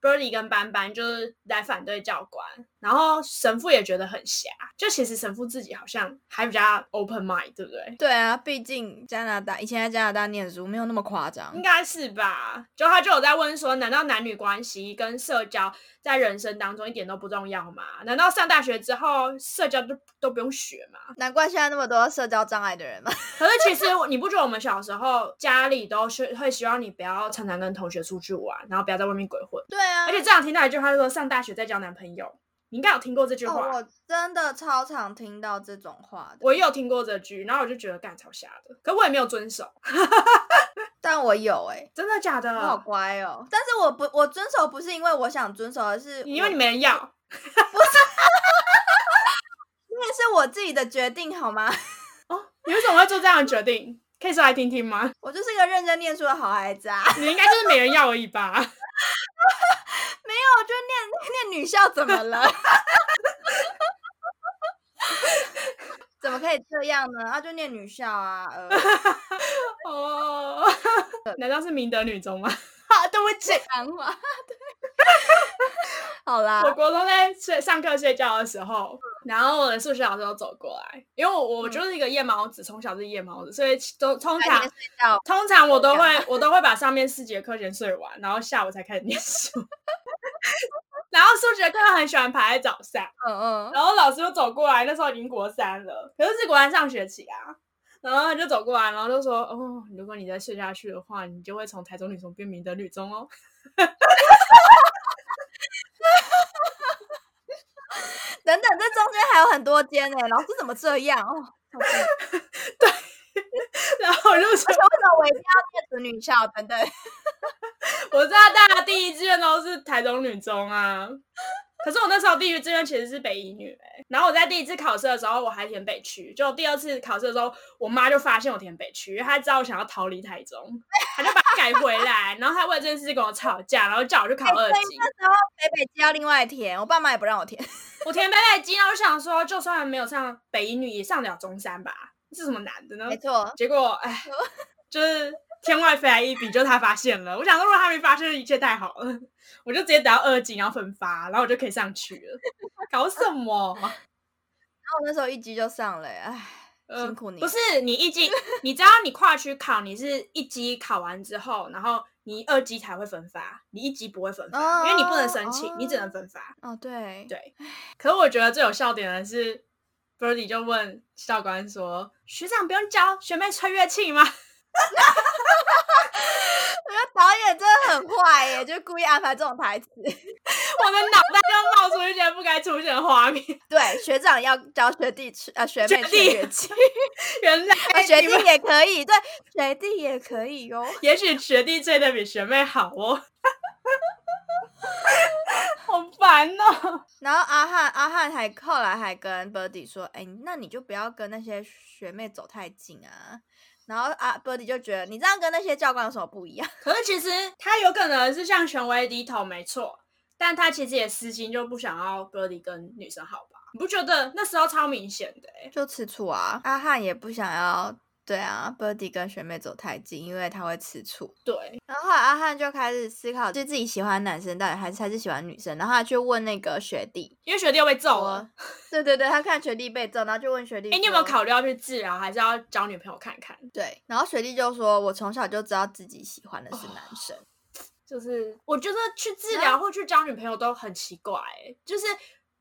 Birdy 跟班班就是来反对教官，然后神父也觉得很瞎。就其实神父自己好像还比较 open mind，对不对？对啊，毕竟加拿大以前在加拿大念书没有那么夸张应。该是吧？就他就有在问说，难道男女关系跟社交在人生当中一点都不重要吗？难道上大学之后社交都都不用学吗？难怪现在那么多社交障碍的人嘛。可是其实你不觉得我们小时候家里都是会希望你不要常常跟同学出去玩，然后不要在外面鬼混？对啊，而且这样听到一句话，就说上大学再交男朋友，你应该有听过这句话。哦，我真的超常听到这种话的，我也有听过这句，然后我就觉得干超瞎的，可我也没有遵守，*laughs* 但我有哎、真的假的？我好乖哦。但是我不，我遵守不是因为我想遵守，而是因为你我没人要。*laughs* 不是 *laughs* 因为是我自己的决定，好吗？哦，你为什么会做这样的决定？可以说来听听吗？我就是一个认真念书的好孩子啊。你应该就是没人要而已吧？没有，我就念念女校，怎么了？*laughs* 怎么可以这样呢？啊，就念女校啊，呃，哦，难道是明德女中吗？*laughs* 啊，对不起，*laughs* 好啦，我国中在睡上课睡觉的时候，然后我的数学老师都走过来，因为我我就是一个夜猫子，从小是夜猫子，所以都通常通常我都会我都会把上面四节课先睡完，然后下午才开始念书。然后数学课很喜欢排在早上，嗯嗯，然后老师就走过来，那时候已经国三了，可是是国三上学期啊，然后他就走过来，然后就说：“哦，如果你再睡下去的话，你就会从台中女中变明德女中哦。*laughs* ”等等，这中间还有很多间呢，老师怎么这样哦？*laughs* 对，*laughs* 然后我就说：“为什么我一定要念子女校？”等等。*laughs* 我知道大家第一志愿都是台中女中啊，可是我那时候第一志愿其实是北一女哎。然后我在第一次考试的时候我还填北区，就第二次考试的时候，我妈就发现我填北区，因为她知道我想要逃离台中，她就把它改回来，然后她为了这件事跟我吵架，然后叫我去考二级。那时候北北基要另外填，我爸妈也不让我填。我填北北基，然后我想说，就算没有上北一女，也上得了中山吧？是什么难的呢？没错。结果哎，*laughs* 就是。天外飞来一笔，就他发现了。我想说，如果他没发现，一切太好了，*laughs* 我就直接等到二级，然后分发，然后我就可以上去了。搞什么？*laughs* 然后我那时候一级就上了，哎，辛苦你。不是你一级，你知道你跨区考，你是一级考完之后，然后你二级才会分发，你一级不会分发，因为你不能申请，你只能分发。哦，对对。可是我觉得最有笑点的是，Birdy 就问教官说：“学长不用教学妹吹乐器吗？” *laughs* 我觉得导演真的很坏耶，就故意安排这种台词，我的脑袋就冒出一些不该出现的画面。*laughs* 对，学长要教学弟吹，呃，学妹吹乐器，*laughs* 原来学弟也可以，对，学弟也可以哟。也许学弟吹的比学妹好哦，好烦哦。*laughs* 然后阿汉，阿汉还后来还跟 Birdy 说：“哎，那你就不要跟那些学妹走太近啊。”然后啊，Birdy 就觉得你这样跟那些教官有什么不一样？*laughs* 可是其实他有可能是向权威低头，没错，但他其实也私心就不想要 Birdy 跟女生好吧？你不觉得那时候超明显的？就吃醋啊！阿汉也不想要。对啊，Birdy 跟学妹走太近，因为他会吃醋。对，然后后来阿汉就开始思考，就自己喜欢男生到底还是还是喜欢女生。然后他去问那个学弟，因为学弟又被揍了。对对对，他看学弟被揍，然后就问学弟：*laughs* “哎，你有没有考虑要去治疗，还是要交女朋友看看？”对，然后学弟就说：“我从小就知道自己喜欢的是男生，就是我觉得去治疗或去交女朋友都很奇怪，就是。”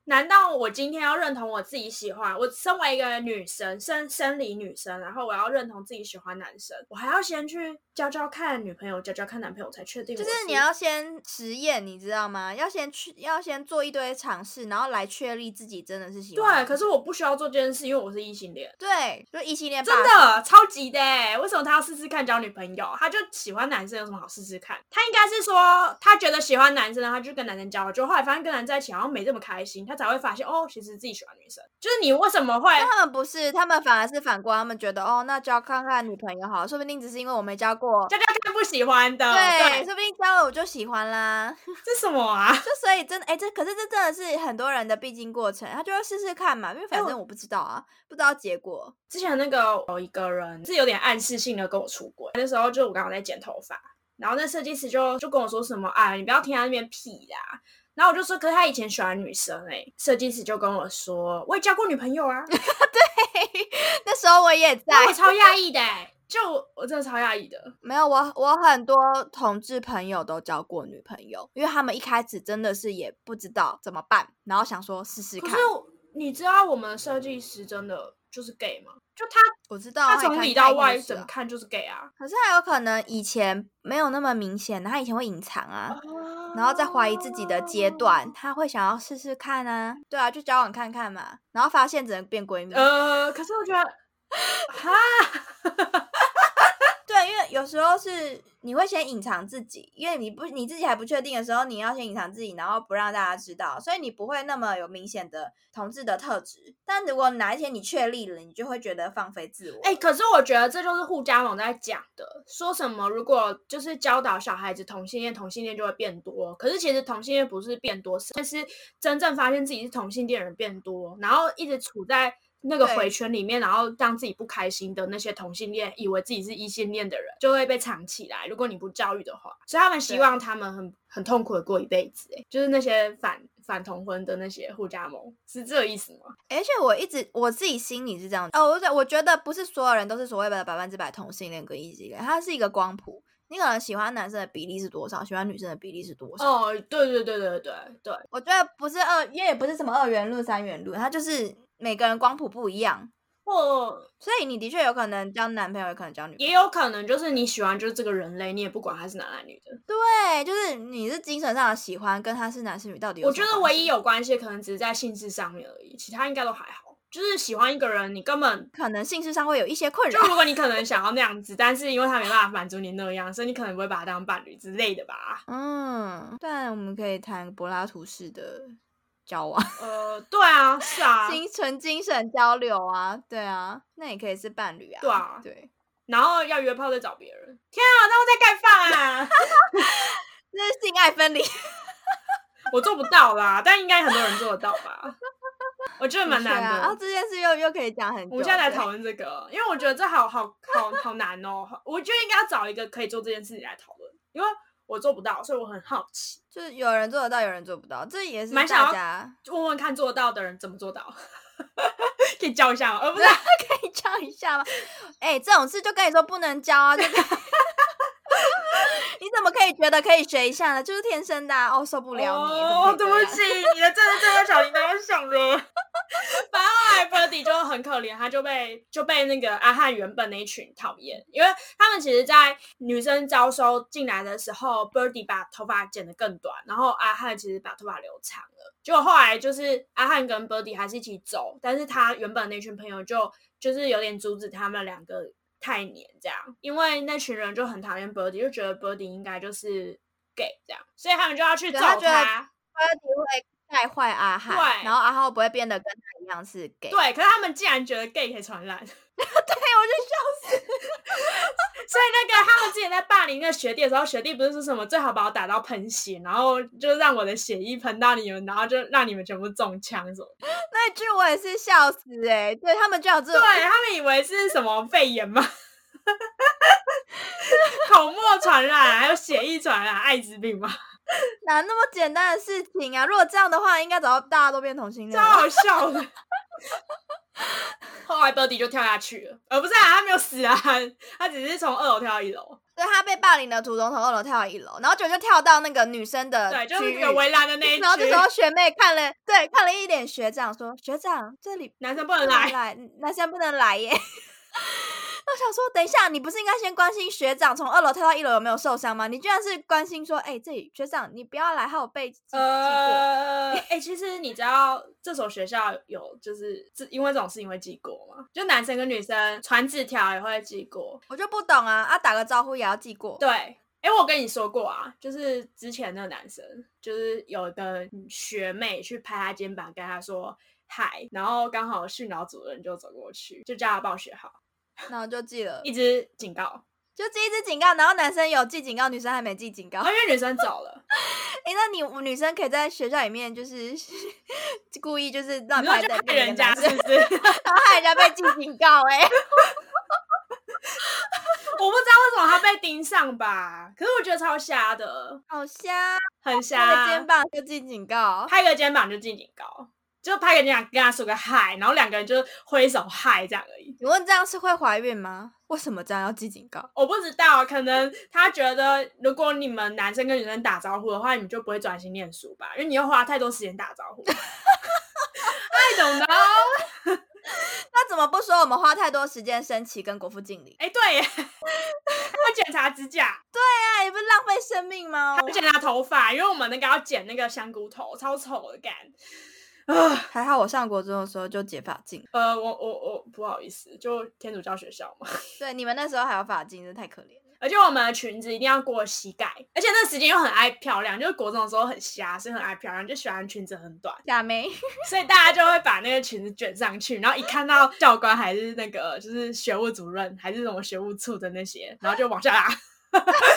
难道我今天要认同我自己喜欢？我身为一个女生，生生理女生，然后我要认同自己喜欢男生，我还要先去交交看女朋友，交交看男朋友才确定。就是你要先实验，你知道吗？要先去，要先做一堆尝试，然后来确立自己真的是喜欢。对，可是我不需要做这件事，因为我是异性恋。对，就异性恋。真的超级的，为什么他要试试看交女朋友？他就喜欢男生，有什么好试试看？他应该是说，他觉得喜欢男生，他就跟男生交，就后来发现跟男生在一起好像没这么开心，他。才会发现哦，其实自己喜欢女生，就是你为什么会？他们不是，他们反而是反过来，他们觉得哦，那交看看女朋友好，说不定只是因为我没交过，交交看不喜欢的，对，说不定交了我就喜欢啦。*laughs* 这什么啊？*laughs* 就所以真的哎，这可是这真的是很多人的必经过程，他就要试试看嘛，因为反正我不知道啊，不知道结果。之前那个有一个人是有点暗示性的跟我出轨，那时候就我刚刚在剪头发，然后那设计师就就跟我说什么，啊，你不要听他那边屁啦。然后我就说，可是他以前喜欢女生哎，设计师就跟我说，我也交过女朋友啊。*laughs* 对，那时候我也在，我超讶异的，就我真的超讶异的。没有，我我很多同志朋友都交过女朋友，因为他们一开始真的是也不知道怎么办，然后想说试试看。可是你知道我们设计师真的就是 gay 吗？就他，我知道，他从里到外怎么看就是 gay 啊。可是还有可能以前没有那么明显，他以前会隐藏啊，然后在怀疑自己的阶段，他会想要试试看啊。对啊，就交往看看嘛，然后发现只能变闺蜜。呃，可是我觉得，哈。*laughs* 因为有时候是你会先隐藏自己，因为你不你自己还不确定的时候，你要先隐藏自己，然后不让大家知道，所以你不会那么有明显的同志的特质。但如果哪一天你确立了，你就会觉得放飞自我。哎，可是我觉得这就是互加盟在讲的，说什么如果就是教导小孩子同性恋，同性恋就会变多。可是其实同性恋不是变多，是但是真正发现自己是同性恋人变多，然后一直处在。那个对回圈里面，然后让自己不开心的那些同性恋，以为自己是异性恋的人，就会被藏起来。如果你不教育的话，所以他们希望他们很很痛苦的过一辈子。哎，就是那些反反同婚的那些互加盟，是这个意思吗？而且我一直我自己心里是这样哦，我觉我觉得不是所有人都是所谓的百分之百同性恋跟异性恋，它是一个光谱。你可能喜欢男生的比例是多少，喜欢女生的比例是多少？哦，对对对对对对，我觉得不是二，因为也不是什么二元论、三元论，它就是每个人光谱不一样，或所以你的确有可能交男朋友，也可能交女朋友。也有可能就是你喜欢就是这个人类，你也不管他是男男女的。对，就是你是精神上的喜欢，跟他是男是女到底有我觉得唯一有关系，可能只是在性质上面而已，其他应该都还好。就是喜欢一个人，你根本可能性事上会有一些困扰就扰。如果你可能想要那样子，但是因为他没办法满足你那样，所以你可能不会把他当伴侣之类的吧？嗯，但我们可以谈柏拉图式的交往，*laughs* 呃，对啊，是啊，精纯精神交流啊，对啊，那也可以是伴侣啊，对啊对，*laughs* 然后要约炮再找别人。天啊，那我在盖饭啊！*laughs* 这是性爱分离，我做不到啦，但应该很多人做得到吧？我觉得蛮难的。然后这件事又又可以讲很久，我们现在来对讨论这个，因为我觉得这好好好好难哦。我觉得应该要找一个可以做这件事情来讨论，因为我做不到，所以我很好奇，就是有人做得到，有人做不到，这也是蛮想要大家问问看做得到的人怎么做到，*laughs* 可以教一下吗？呃，不是，*laughs* 可以教一下吗？哎、这种事就跟你说不能教啊，你怎么可以觉得可以学一下呢？就是天生的、啊、哦，受不了你，哦，对怎么可以这样不起，你的真的这个小铃铛响了。反正后来 Birdy 就很可怜，他就被就被那个阿汉原本那一群讨厌，因为他们其实，在女生招收进来的时候，Birdy 把头发剪得更短，然后阿汉其实把头发留长了。结果后来就是阿汉跟 Birdy 还是一起走，但是他原本那群朋友就就是有点阻止他们两个太黏这样，因为那群人就很讨厌 Birdy，就觉得 Birdy 应该就是 gay 这样，所以他们就要去揍对他带坏阿浩，对然后阿浩不会变得跟他一样是 gay。对，可是他们竟然觉得 gay 可以传染，*laughs* 对，我就笑死。*laughs* 所以那个他们之前在霸凌那个学弟的时候，学弟不是说什么最好把我打到喷血，然后就让我的血液喷到你们，然后就让你们全部中枪什么。那一句我也是笑死哎、对他们居然有这种，对他们以为是什么肺炎吗？*laughs* 口沫传染，还有血液传染，艾滋病吗？*laughs* 哪那么简单的事情啊？如果这样的话，应该早就大家都变同性恋了。超好笑的。*laughs* 后来 Birdy 就跳下去了，呃，不是啊，他没有死啊，他只是从二楼跳到一楼，对他被霸凌的途中从二楼跳到一楼，然后就就跳到那个女生的对，就是区域那个围栏的那一区，然后这时候学妹看了，对，看了一脸学长说：“学长，这里男生不能来，男生不能来耶。” *laughs* *laughs* 我想说，等一下，你不是应该先关心学长从二楼跳到一楼有没有受伤吗？你居然是关心说，哎、这里学长你不要来，还有被记记过。呃，*laughs* 哎、其实你知道这所学校有就是这因为这种事情会记过吗？就男生跟女生传纸条也会记过。我就不懂啊，啊，打个招呼也要记过。对，哎、我跟你说过啊，就是之前那个男生，就是有一个学妹去拍他肩膀，跟他说嗨，然后刚好训导主任就走过去，就叫他报学号，然后就记了，一直警告，就记一支警告，然后男生有记警告，女生还没记警告。因为女生走了，*laughs* 哎、那你女生可以在学校里面就是 *laughs* 故意就是让你说就害排在另一个人家是不是？*laughs* 然后害人家被记警告、哎，我不知道为什么他被盯上吧，可是我觉得超瞎的，好瞎，很他瞎。的肩膀就记警告。拍个肩膀就进警告，就拍给你俩跟他说个嗨，然后两个人就挥手嗨这样而已。你问这样是会怀孕吗？为什么这样要记警告？我不知道，可能他觉得如果你们男生跟女生打招呼的话，你们就不会专心念书吧，因为你要花太多时间打招呼。*laughs* I don't know。*laughs* 那怎么不说我们花太多时间升旗跟国父敬礼？哎，对耶，他检查指甲，*laughs* 对啊，你不是浪费生命吗他？检查头发，因为我们那个要剪那个香菇头，超丑的干。啊，还好我上国中的时候就解发镜，呃，我我我不好意思，就天主教学校嘛。*laughs* 对，你们那时候还有发镜，真的太可怜了。而且我们的裙子一定要过膝盖，而且那时间又很爱漂亮，就是国中的时候很瞎，所以很爱漂亮，就喜欢裙子很短，假 *laughs* 眉，所以大家就会把那个裙子卷上去，然后一看到教官还是那个就是学务主任还是什么学务处的那些，然后就往下拉。*laughs*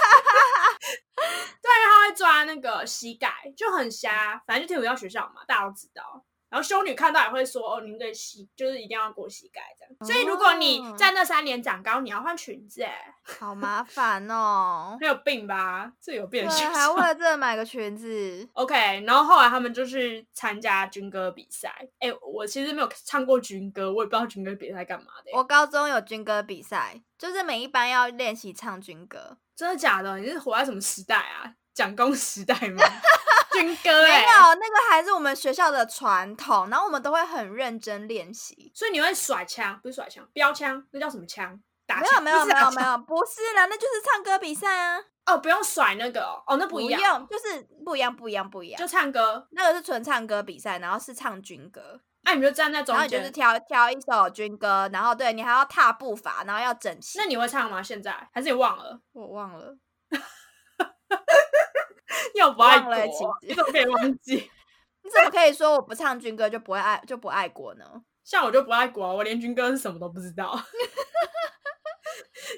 那个膝盖，就很瞎。反正就天主教学校嘛，大家都知道。然后修女看到也会说哦，您的膝就是一定要过膝盖这样。所以如果你在那三年长高，你要换裙子，哎，好麻烦哦，*laughs* 没有病吧？这有病的对，学还为。了这个买个裙子，*laughs* OK，然后后来他们就去参加军歌比赛。哎，我其实没有唱过军歌，我也不知道军歌比赛干嘛的。我高中有军歌比赛，就是每一班要练习唱军歌。真的假的？你是活在什么时代啊？蒋公时代吗？*laughs* 军歌没哎、有，那个还是我们学校的传统，然后我们都会很认真练习。所以你会甩枪，不是甩枪，标枪，那叫什么枪？打没有枪没有没有没有，不是啦，那就是唱歌比赛啊，哦，不用甩那个哦，哦那不一样，用，就是不一样不一样不一样就。唱歌。那个是纯唱歌比赛，然后是唱军歌，那、你就站在中然后你就是。挑挑一首军歌，然后对你还要踏步伐，然后要整齐。那你会唱吗？现在还是你忘了？我忘了，又不爱国，你怎么可以忘记？*laughs* 你怎么可以说我不唱军歌就不会爱就不爱国呢？像我就不爱国啊，我连军歌是什么都不知道。*laughs*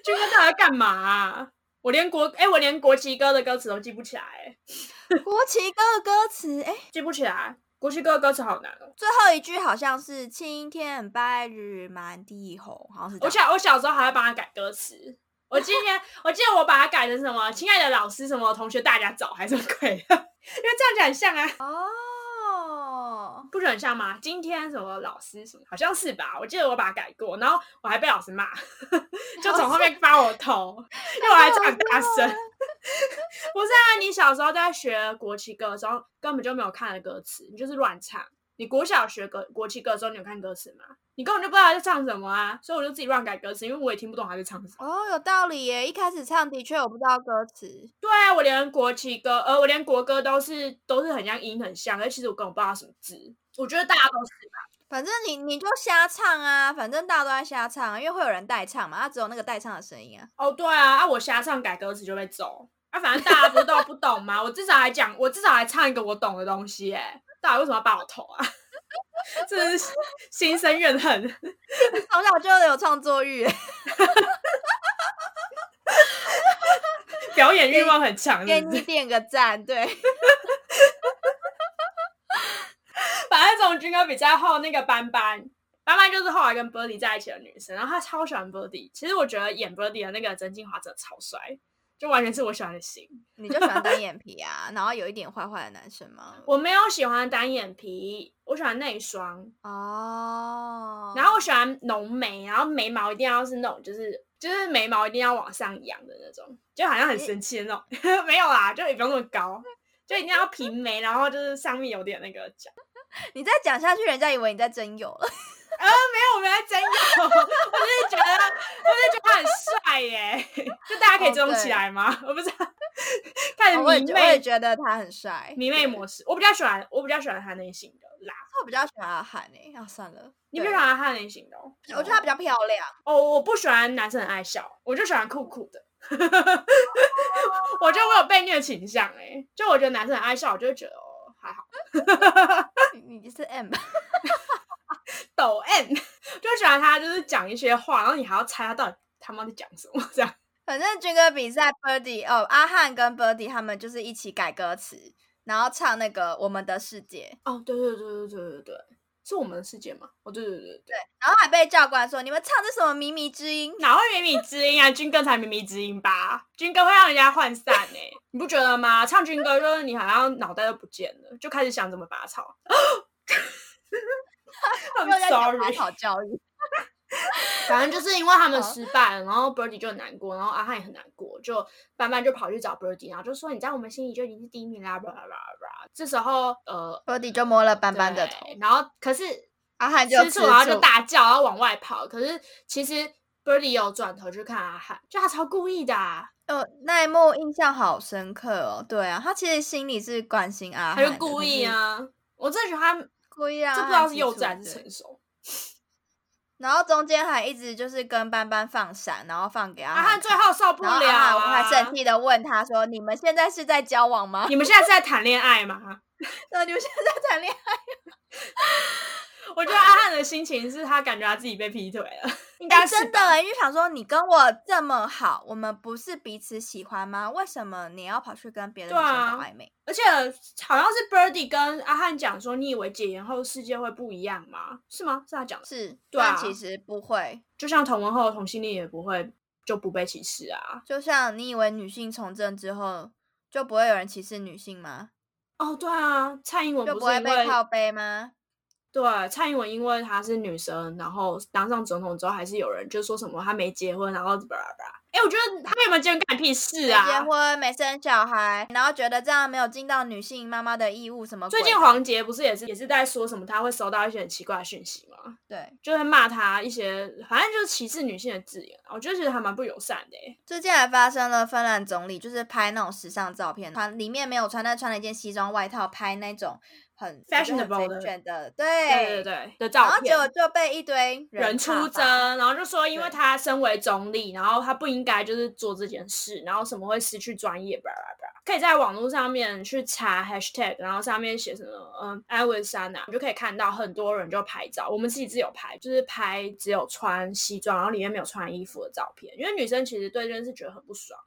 军歌到底要干嘛啊、我连国哎、我连国旗歌的歌词都记不起来、欸，*laughs* 国旗歌的歌词，哎，记不起来。国旗歌的歌词好难哦。最后一句好像是“青天白日满地红”，好像是。我小我小时候还会帮他改歌词。我今天我记得我把它改成什么“亲爱的老师”什么“同学大家早”还是什么鬼的，因为这样就很像啊，哦，不是很像吗？今天什么老师什么，好像是吧？我记得我把它改过，然后我还被老师骂，*laughs* 就从后面扒我头，因为我还唱很大声。*laughs* 不是啊，你小时候在学国旗歌的时候，根本就没有看的歌词，你就是乱唱。你国小学歌国旗歌的时候，你有看歌词吗？你根本就不知道他在唱什么啊，所以我就自己乱改歌词，因为我也听不懂他在唱什么。哦，有道理耶！一开始唱的确我不知道歌词，对啊，我连国旗歌，呃，我连国歌都是都是很像音很像，而其实我根本不知道什么字。我觉得大家都是吧。反正你你就瞎唱啊，反正大家都在瞎唱、啊，因为会有人代唱嘛，他只有那个代唱的声音啊。哦，对啊，啊，我瞎唱改歌词就被揍。啊，反正大家不是都不懂吗？我至少还讲，我至少还唱一个我懂的东西，哎，到底为什么要扒我头啊？*laughs* 真是心生怨恨。*laughs* 从小就有创作欲耶，*laughs* 表演欲望很强，给？你点个赞。对，反正从军哥比较后，那个班班，班班就是后来跟 Birdy 在一起的女生，然后她超喜欢 Birdy。其实我觉得演 Birdy 的那个曾静华真的超帅，就完全是我喜欢的型。你就喜欢单眼 *laughs* 皮啊，然后有一点坏坏的男生吗？我没有喜欢单眼皮，我喜欢内双，哦，然后我喜欢浓眉，然后眉毛一定要是那种就是就是眉毛一定要往上扬的那种，就好像很生气的那种。*laughs* 没有啦，就也不用那么高，就一定要平眉，然后就是上面有点那个角。*laughs* 你再讲下去，人家以为你在真有了。没有，我没在真有，*laughs* 我就是觉得，我就是觉得他很帅耶，就大家可以哦追踪起对来吗？*laughs* 我不知道，开始我也迷觉我也妹觉得他很帅，迷妹模式，我比较喜欢，我比较喜欢他那型的啦。我比较喜欢阿汉诶、啊算了，你比较喜欢他那型的哦？我觉得他比较漂亮。哦，我不喜欢男生很爱笑，我就喜欢酷酷的。*laughs* 我觉得我有被虐倾向哎、就我觉得男生很爱笑，我就会觉得哦还好。你你是 M *laughs* 抖 N 就喜欢他就是讲一些话，然后你还要猜他到底他妈在讲什么这样。*laughs* 反正军歌比赛，Birdy 哦，阿汉跟 Birdy 他们就是一起改歌词，然后唱那个《我们的世界》，哦，对对对对对对对，是我们的世界吗？哦，对对对对对，然后还被教官说你们唱这什么靡靡之音？哪会靡靡之音啊？军歌才靡靡之音吧？军歌会让人家涣散呢、你不觉得吗？唱军歌就是你好像脑袋都不见了，就开始想怎么拔草。*laughs* *laughs* 又在 I'm 讲拔 sorry，草教育。*laughs* 反正就是因为他们失败了，然后 Birdy 就很难过，然后阿汉也很难过，就班班就跑去找 Birdy，然后就说你在我们心里就已经是第一名啦。这时候呃，Birdy 就摸了班班的头，然后可是阿汉就吃吃醋，然后就大叫，然后往外跑。可是其实 Birdy 有转头去看阿汉，就他超故意的、啊，哦，那一幕印象好深刻哦。对啊，他其实心里是关心阿汉，他就故意啊。我真的觉得他故意让这不知道是幼稚还是成熟。然后中间还一直就是跟班班放闪，然后放给阿阿汉最后受不然后了我还啊！生气的问他说：“你们现在是在交往吗？你们现在是在谈恋爱吗？*laughs* 那，你们现在在谈恋爱？” *laughs* 我觉得阿汉的心情是他感觉他自己被劈腿了，应该是真的欸，因为想说你跟我这么好，我们不是彼此喜欢吗？为什么你要跑去跟别的女生对啊搞暧昧？而且好像是 Birdy 跟阿汉讲说，你以为解严后世界会不一样吗？是吗？是他讲的，是，对啊但其实不会。就像同文后的同性恋也不会就不被歧视啊。就像你以为女性从政之后就不会有人歧视女性吗？哦，对啊，蔡英文就不会靠背吗？对蔡英文因为她是女生，然后当上总统之后，还是有人就说什么她没结婚，然后巴拉巴拉。哎，我觉得她有没有结婚干你屁事没啊？结婚没生小孩，然后觉得这样没有尽到女性妈妈的义务，什么？最近黄杰不是也是也是在说什么他会收到一些很奇怪的讯息吗？对，就会骂他一些，反正就是歧视女性的字眼，我觉得其实还蛮不友善的欸。最近还发生了芬兰总理就是拍那种时尚照片，穿里面没有穿，但穿了一件西装外套，拍那种很 Fashionable 的对对对对的然照后结果片。就被一堆人出征，然后就说，因为他身为总理，然后他不应该就是做这件事，然后什么会失去专业，巴拉巴拉。可以在网络上面去查 hashtag，然后上面写什么，嗯，艾维珊娜，你就可以看到很多人就拍照。我们自己自有拍，就是拍只有穿西装，然后里面没有穿衣服的照片，因为女生其实对这件事觉得很不爽。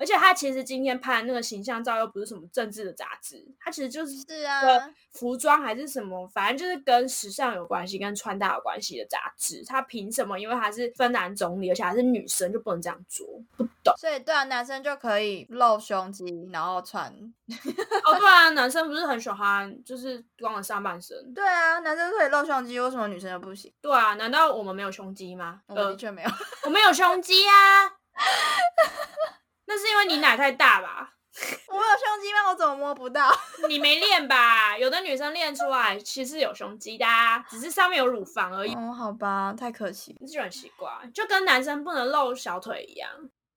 而且他其实今天拍的那个形象照又不是什么政治的杂志，他其实就是是啊个服装还是什么，反正就是跟时尚有关系、跟穿搭有关系的杂志。他凭什么？因为他是芬兰总理，而且还是女生，就不能这样做？不懂所以对啊，男生就可以露胸肌，然后穿。哦。对啊，男生不是很喜欢就是光了上半身？对啊，男生可以露胸肌，为什么女生就不行？对啊，难道我们没有胸肌吗？我的，确没有。我们有胸肌啊。*laughs* 那是因为你奶太大吧？我有胸肌吗？我怎么摸不到？*laughs* 你没练吧？有的女生练出来其实有胸肌的、啊，只是上面有乳房而已。哦，好吧，太可惜。就很奇怪，就跟男生不能露小腿一样。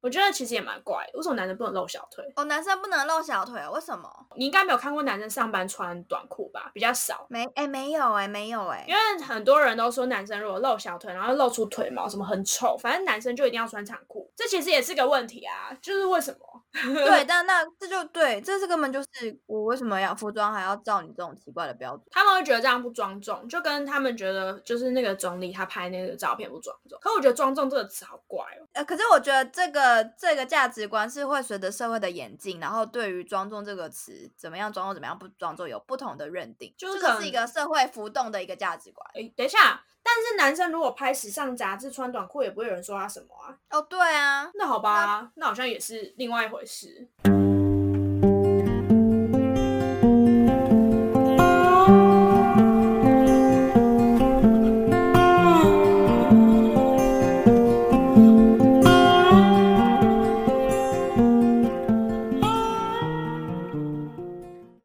我觉得其实也蛮怪的，为什么男生不能露小腿？哦，男生不能露小腿，为什么？你应该没有看过男生上班穿短裤吧？比较少，没，哎，没有，哎，没有，哎因。为很多人都说男生如果露小腿，然后露出腿毛什么很丑，反正男生就一定要穿长裤，这其实也是个问题啊。就是为什么？*laughs* 对，但那这就对，这是根本就是我为什么要服装还要照你这种奇怪的标准？他们会觉得这样不庄重，就跟他们觉得就是那个总理他拍那个照片不庄重。可我觉得“庄重”这个词好怪哦。呃，可是我觉得这个这个价值观是会随着社会的演进，然后对于庄重这个词怎么样庄重，怎么样不庄重有不同的认定，就是这个是一个社会浮动的一个价值观。哎，等一下，但是男生如果拍时尚杂志穿短裤，也不会有人说他什么啊。哦，对啊，那好吧，那好像也是另外一回事。